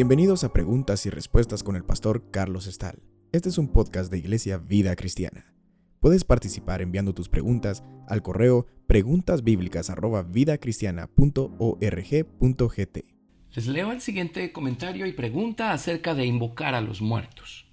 Bienvenidos a Preguntas y Respuestas con el pastor Carlos Estal. Este es un podcast de Iglesia Vida Cristiana. Puedes participar enviando tus preguntas al correo preguntasbiblicas@vidacristiana.org.gt. Les leo el siguiente comentario y pregunta acerca de invocar a los muertos.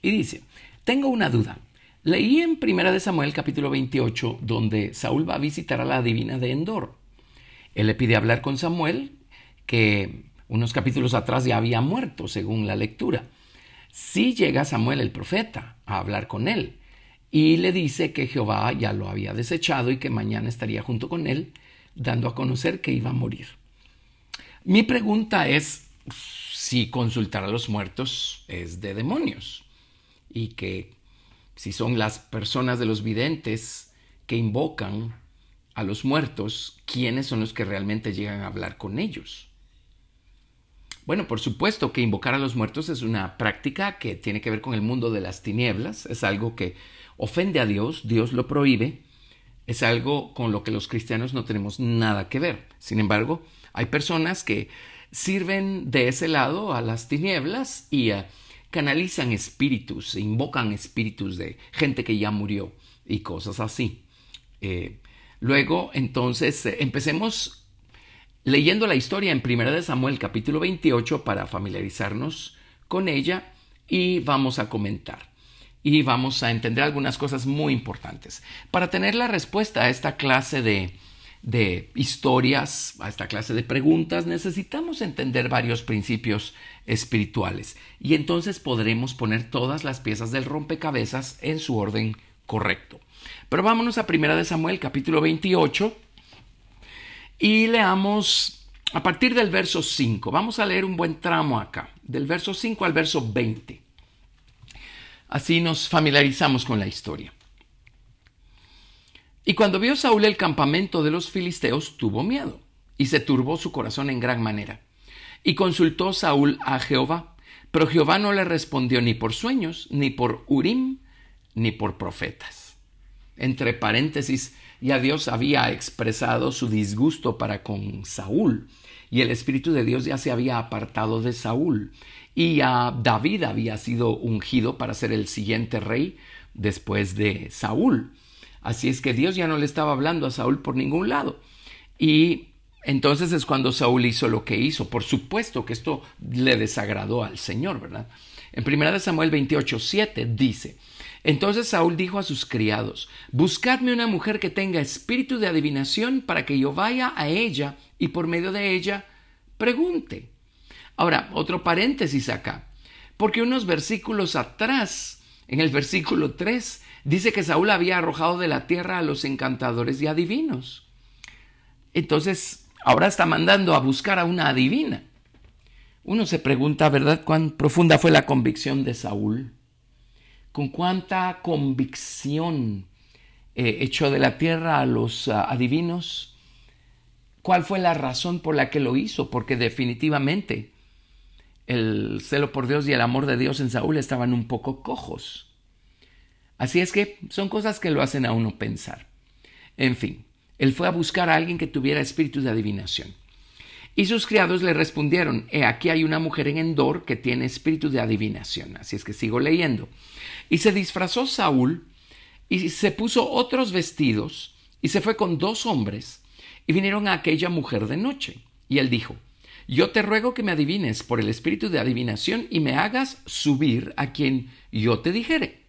Y dice, tengo una duda. Leí en 1 Samuel capítulo 28 donde Saúl va a visitar a la divina de Endor. Él le pide hablar con Samuel, que unos capítulos atrás ya había muerto, según la lectura. Sí llega Samuel el profeta a hablar con él y le dice que Jehová ya lo había desechado y que mañana estaría junto con él, dando a conocer que iba a morir. Mi pregunta es si consultar a los muertos es de demonios y que si son las personas de los videntes que invocan a los muertos, ¿quiénes son los que realmente llegan a hablar con ellos? Bueno, por supuesto que invocar a los muertos es una práctica que tiene que ver con el mundo de las tinieblas, es algo que ofende a Dios, Dios lo prohíbe, es algo con lo que los cristianos no tenemos nada que ver. Sin embargo, hay personas que sirven de ese lado a las tinieblas y eh, canalizan espíritus, invocan espíritus de gente que ya murió y cosas así. Eh, luego, entonces, eh, empecemos leyendo la historia en 1 Samuel capítulo 28 para familiarizarnos con ella y vamos a comentar y vamos a entender algunas cosas muy importantes. Para tener la respuesta a esta clase de, de historias, a esta clase de preguntas, necesitamos entender varios principios espirituales y entonces podremos poner todas las piezas del rompecabezas en su orden correcto. Pero vámonos a 1 Samuel capítulo 28 y leamos a partir del verso 5. Vamos a leer un buen tramo acá, del verso 5 al verso 20. Así nos familiarizamos con la historia. Y cuando vio Saúl el campamento de los filisteos, tuvo miedo, y se turbó su corazón en gran manera. Y consultó Saúl a Jehová, pero Jehová no le respondió ni por sueños, ni por Urim, ni por profetas. Entre paréntesis, ya Dios había expresado su disgusto para con Saúl y el Espíritu de Dios ya se había apartado de Saúl y a David había sido ungido para ser el siguiente rey después de Saúl. Así es que Dios ya no le estaba hablando a Saúl por ningún lado. Y entonces es cuando Saúl hizo lo que hizo. Por supuesto que esto le desagradó al Señor, ¿verdad? En 1 Samuel 28, 7 dice, entonces Saúl dijo a sus criados, Buscadme una mujer que tenga espíritu de adivinación para que yo vaya a ella y por medio de ella pregunte. Ahora, otro paréntesis acá, porque unos versículos atrás, en el versículo 3, dice que Saúl había arrojado de la tierra a los encantadores y adivinos. Entonces, ahora está mandando a buscar a una adivina. Uno se pregunta, ¿verdad?, cuán profunda fue la convicción de Saúl con cuánta convicción eh, echó de la tierra a los ah, adivinos. ¿Cuál fue la razón por la que lo hizo? Porque definitivamente el celo por Dios y el amor de Dios en Saúl estaban un poco cojos. Así es que son cosas que lo hacen a uno pensar. En fin, él fue a buscar a alguien que tuviera espíritu de adivinación. Y sus criados le respondieron, he aquí hay una mujer en Endor que tiene espíritu de adivinación. Así es que sigo leyendo. Y se disfrazó Saúl y se puso otros vestidos y se fue con dos hombres y vinieron a aquella mujer de noche. Y él dijo, yo te ruego que me adivines por el espíritu de adivinación y me hagas subir a quien yo te dijere.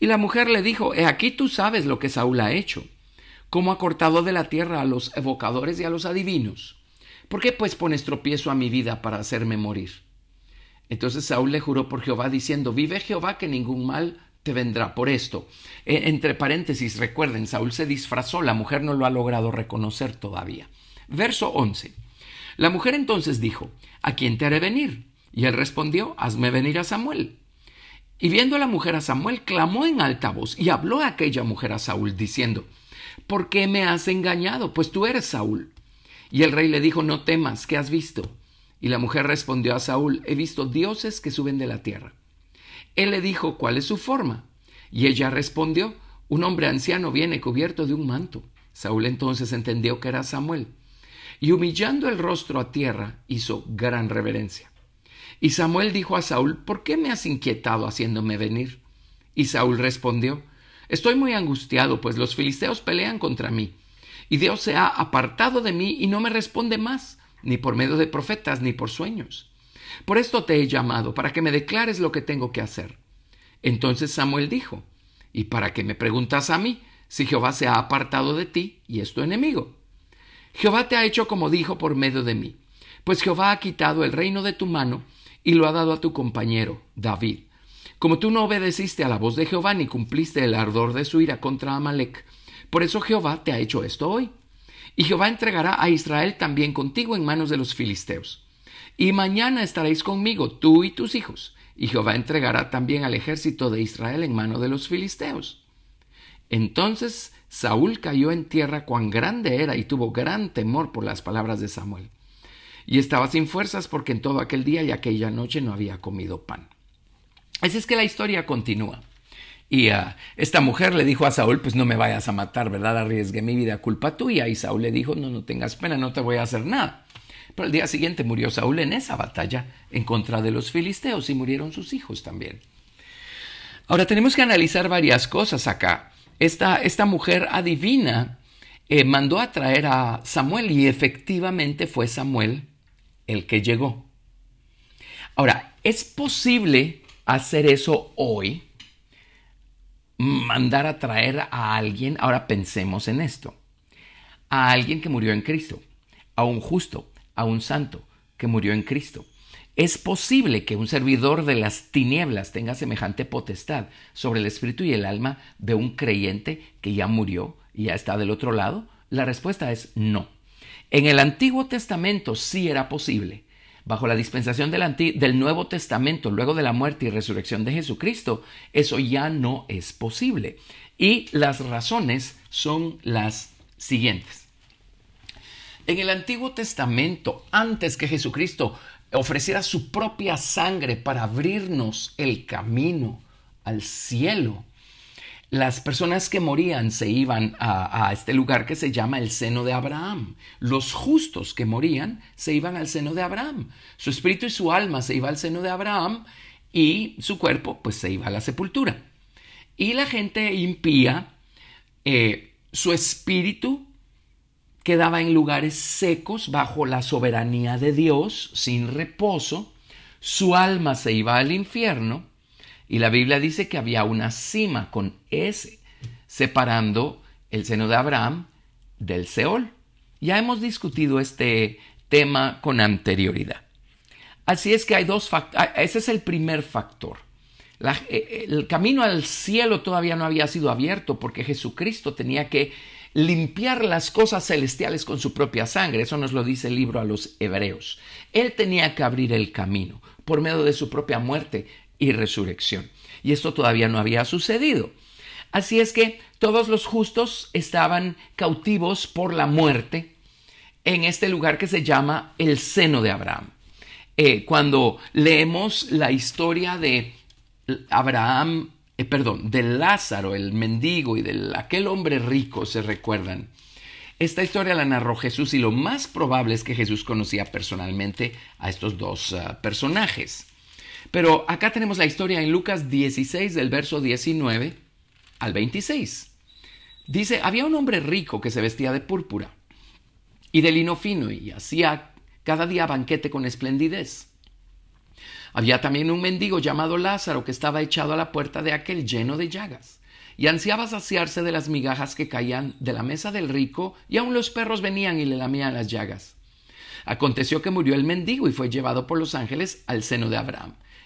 Y la mujer le dijo, he aquí tú sabes lo que Saúl ha hecho, cómo ha cortado de la tierra a los evocadores y a los adivinos. ¿Por qué pues pones tropiezo a mi vida para hacerme morir? Entonces Saúl le juró por Jehová diciendo, vive Jehová que ningún mal te vendrá por esto. E, entre paréntesis, recuerden, Saúl se disfrazó, la mujer no lo ha logrado reconocer todavía. Verso 11. La mujer entonces dijo, ¿a quién te haré venir? Y él respondió, hazme venir a Samuel. Y viendo a la mujer a Samuel, clamó en alta voz y habló a aquella mujer a Saúl, diciendo, ¿por qué me has engañado? Pues tú eres Saúl. Y el rey le dijo, no temas, ¿qué has visto? Y la mujer respondió a Saúl, he visto dioses que suben de la tierra. Él le dijo, ¿cuál es su forma? Y ella respondió, un hombre anciano viene cubierto de un manto. Saúl entonces entendió que era Samuel, y humillando el rostro a tierra, hizo gran reverencia. Y Samuel dijo a Saúl, ¿por qué me has inquietado haciéndome venir? Y Saúl respondió, Estoy muy angustiado, pues los filisteos pelean contra mí, y Dios se ha apartado de mí y no me responde más, ni por medio de profetas, ni por sueños. Por esto te he llamado, para que me declares lo que tengo que hacer. Entonces Samuel dijo, ¿Y para qué me preguntas a mí, si Jehová se ha apartado de ti y es tu enemigo? Jehová te ha hecho como dijo por medio de mí, pues Jehová ha quitado el reino de tu mano y lo ha dado a tu compañero, David. Como tú no obedeciste a la voz de Jehová ni cumpliste el ardor de su ira contra Amalek, por eso Jehová te ha hecho esto hoy. Y Jehová entregará a Israel también contigo en manos de los filisteos. Y mañana estaréis conmigo, tú y tus hijos, y Jehová entregará también al ejército de Israel en mano de los filisteos. Entonces Saúl cayó en tierra cuán grande era y tuvo gran temor por las palabras de Samuel. Y estaba sin fuerzas porque en todo aquel día y aquella noche no había comido pan. Así es que la historia continúa. Y uh, esta mujer le dijo a Saúl, pues no me vayas a matar, ¿verdad? Arriesgué mi vida, culpa tuya. Y Saúl le dijo, no, no tengas pena, no te voy a hacer nada. Pero al día siguiente murió Saúl en esa batalla en contra de los filisteos y murieron sus hijos también. Ahora tenemos que analizar varias cosas acá. Esta, esta mujer adivina eh, mandó a traer a Samuel y efectivamente fue Samuel el que llegó. Ahora, es posible hacer eso hoy, mandar a traer a alguien, ahora pensemos en esto, a alguien que murió en Cristo, a un justo, a un santo que murió en Cristo. Es posible que un servidor de las tinieblas tenga semejante potestad sobre el espíritu y el alma de un creyente que ya murió y ya está del otro lado. La respuesta es no. En el Antiguo Testamento sí era posible, bajo la dispensación del, del, Nuevo Testamento, luego de la muerte y resurrección de Jesucristo, eso ya no es posible. Y las razones son las siguientes. En el Antiguo Testamento, antes que Jesucristo ofreciera su propia sangre para abrirnos el camino al cielo, las personas que morían se iban a, este lugar que se llama el seno de Abraham. Los justos que morían se iban al seno de Abraham. Su espíritu y su alma se iba al seno de Abraham y su cuerpo pues se iba a la sepultura. Y la gente impía, eh, su espíritu quedaba en lugares secos bajo la soberanía de Dios, sin reposo, su alma se iba al infierno y la Biblia dice que había una cima con S separando el seno de Abraham del Seol. Ya hemos discutido este tema con anterioridad. Así es que hay dos factores. Ah, ese es el primer factor. Eh, el camino al cielo todavía no había sido abierto porque Jesucristo tenía que limpiar las cosas celestiales con su propia sangre. Eso nos lo dice el libro a los hebreos. Él tenía que abrir el camino por medio de su propia muerte y resurrección. Y esto todavía no había sucedido. Así es que todos los justos estaban cautivos por la muerte en este lugar que se llama el seno de Abraham. Eh, cuando leemos la historia de Abraham, eh, perdón, de Lázaro, el mendigo y de aquel hombre rico, se recuerdan. Esta historia la narró Jesús y lo más probable es que Jesús conocía personalmente a estos dos ah, personajes. Pero acá tenemos la historia en Lucas 16 del verso 19 al 26. Dice, había un hombre rico que se vestía de púrpura y de lino fino y hacía cada día banquete con esplendidez. Había también un mendigo llamado Lázaro que estaba echado a la puerta de aquel lleno de llagas y ansiaba saciarse de las migajas que caían de la mesa del rico y aun los perros venían y le lamían las llagas. Aconteció que murió el mendigo y fue llevado por los ángeles al seno de Abraham.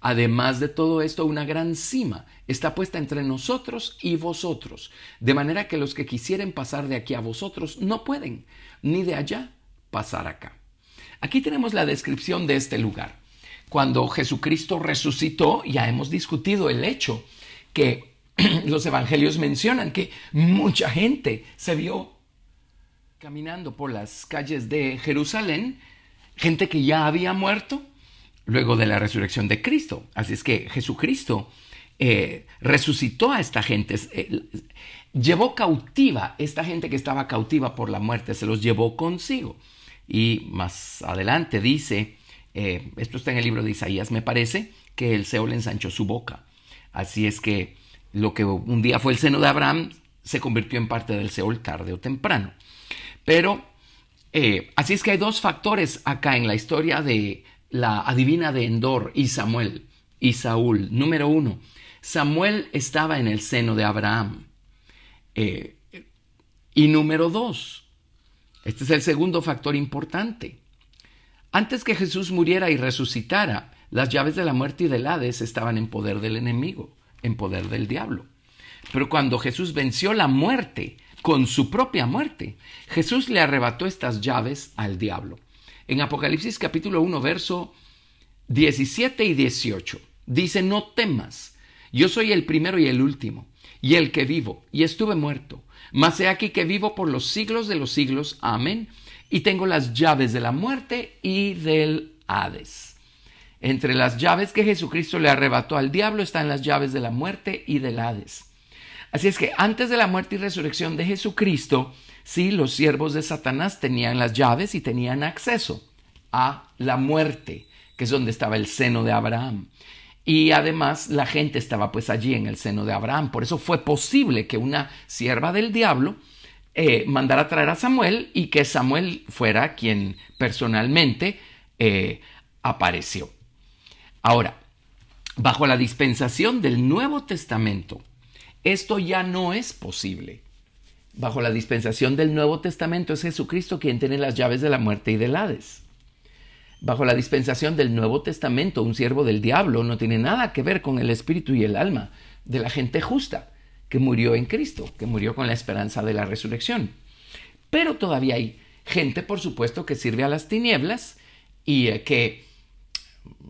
Además de todo esto, una gran cima está puesta entre nosotros y vosotros, de manera que los que quisieren pasar de aquí a vosotros no pueden, ni de allá pasar acá. Aquí tenemos la descripción de este lugar. Cuando Jesucristo resucitó, ya hemos discutido el hecho que los evangelios mencionan que mucha gente se vio caminando por las calles de Jerusalén, gente que ya había muerto luego de la resurrección de Cristo. Así es que Jesucristo eh, resucitó a esta gente, eh, llevó cautiva esta gente que estaba cautiva por la muerte, se los llevó consigo. Y más adelante dice, eh, esto está en el libro de Isaías, me parece, que el Seol ensanchó su boca. Así es que lo que un día fue el seno de Abraham se convirtió en parte del Seol tarde o temprano. Pero así es que hay dos factores acá en la historia de la adivina de Endor y Samuel y Saúl. Número uno, Samuel estaba en el seno de Abraham. Eh, y número dos, este es el segundo factor importante. Antes que Jesús muriera y resucitara, las llaves de la muerte y del Hades estaban en poder del enemigo, en poder del diablo. Pero cuando Jesús venció la muerte con su propia muerte, Jesús le arrebató estas llaves al diablo. En Apocalipsis capítulo 1, verso 17 y 18, dice, no temas, yo soy el primero y el último, y el que vivo, y estuve muerto, mas he aquí que vivo por los siglos de los siglos, amén, y tengo las llaves de la muerte y del Hades. Entre las llaves que Jesucristo le arrebató al diablo están las llaves de la muerte y del Hades. Así es que antes de la muerte y resurrección de Jesucristo, Sí, los siervos de Satanás tenían las llaves y tenían acceso a la muerte, que es donde estaba el seno de Abraham. Y además la gente estaba pues allí en el seno de Abraham. Por eso fue posible que una sierva del diablo eh, mandara a traer a Samuel y que Samuel fuera quien personalmente eh, apareció. Ahora, bajo la dispensación del Nuevo Testamento, esto ya no es posible bajo la dispensación del Nuevo Testamento es Jesucristo quien tiene las llaves de la muerte y del Hades. Bajo la dispensación del Nuevo Testamento, un siervo del diablo no tiene nada que ver con el espíritu y el alma de la gente justa que murió en Cristo, que murió con la esperanza de la resurrección. Pero todavía hay gente, por supuesto, que sirve a las tinieblas y eh, que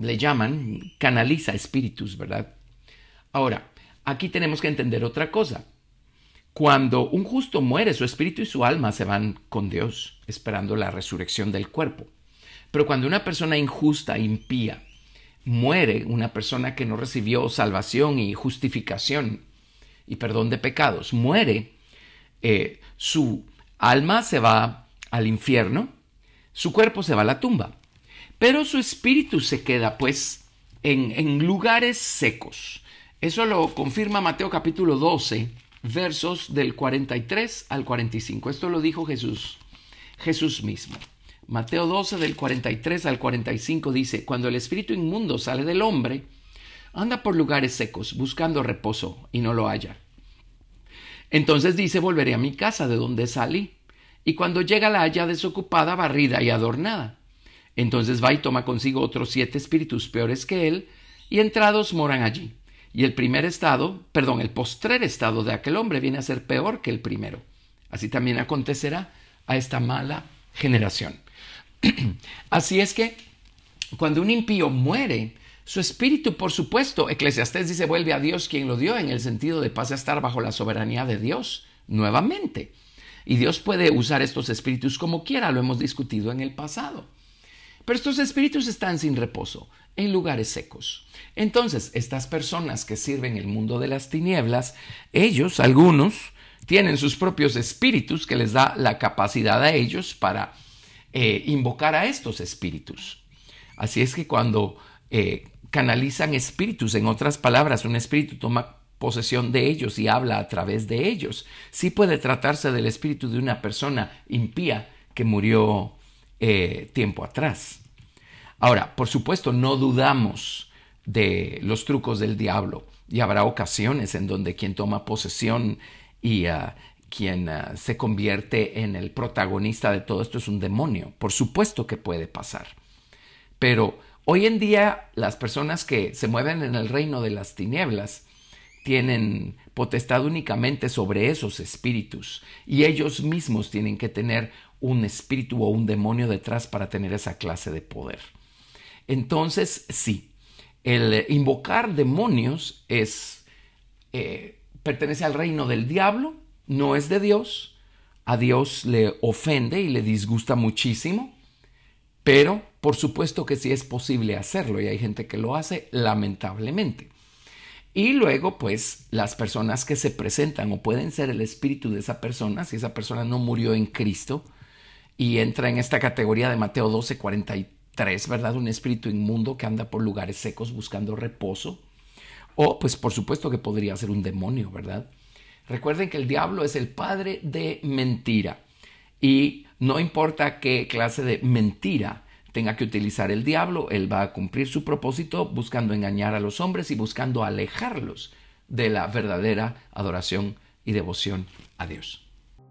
le llaman canaliza espíritus, ¿verdad? Ahora, aquí tenemos que entender otra cosa. Cuando un justo muere, su espíritu y su alma se van con Dios, esperando la resurrección del cuerpo. Pero cuando una persona injusta, impía, muere, una persona que no recibió salvación y justificación y perdón de pecados, muere, eh, su alma se va al infierno, su cuerpo se va a la tumba, pero su espíritu se queda pues en, en lugares secos. Eso lo confirma Mateo capítulo 12 versos del 43 al 45. Esto lo dijo Jesús, Jesús mismo. Mateo 12 del 43 al 45 dice, cuando el espíritu inmundo sale del hombre, anda por lugares secos buscando reposo y no lo halla. Entonces dice, volveré a mi casa de donde salí. Y cuando llega la halla desocupada, barrida y adornada. Entonces va y toma consigo otros siete espíritus peores que él, y entrados moran allí. Y el primer estado, perdón, el postrer estado de aquel hombre viene a ser peor que el primero. Así también acontecerá a esta mala generación. Así es que cuando un impío muere, su espíritu, por supuesto, Eclesiastés dice, vuelve a Dios quien lo dio, en el sentido de pase a estar bajo la soberanía de Dios nuevamente. Y Dios puede usar estos espíritus como quiera, lo hemos discutido en el pasado. Pero estos espíritus están sin reposo, en lugares secos. Entonces, estas personas que sirven el mundo de las tinieblas, ellos, algunos, tienen sus propios espíritus que les da la capacidad a ellos para eh, invocar a estos espíritus. Así es que cuando eh, canalizan espíritus, en otras palabras, un espíritu toma posesión de ellos y habla a través de ellos. Sí puede tratarse del espíritu de una persona impía que murió eh, tiempo atrás. Ahora, por supuesto, no dudamos de los trucos del diablo y habrá ocasiones en donde quien toma posesión y ah, quien ah, se convierte en el protagonista de todo esto es un demonio. Por supuesto que puede pasar. Pero Hoy en día las personas que se mueven en el reino de las tinieblas tienen potestad únicamente sobre esos espíritus y ellos mismos tienen que tener un espíritu o un demonio detrás para tener esa clase de poder. Entonces, sí, el invocar demonios es eh, pertenece al reino del diablo, no es de Dios, a Dios le ofende y le disgusta muchísimo, pero por supuesto que sí es posible hacerlo y hay gente que lo hace lamentablemente. Y luego, pues, las personas que se presentan o pueden ser el espíritu de esa persona, si esa persona no murió en Cristo y entra en esta categoría de Mateo 12, 43, ¿verdad? Un espíritu inmundo que anda por lugares secos buscando reposo. O, pues, por supuesto que podría ser un demonio, ¿verdad? Recuerden que el diablo es el padre de mentira y no importa qué clase de mentira tenga que utilizar el diablo, él va a cumplir su propósito buscando engañar a los hombres y buscando alejarlos de la verdadera adoración y devoción a Dios.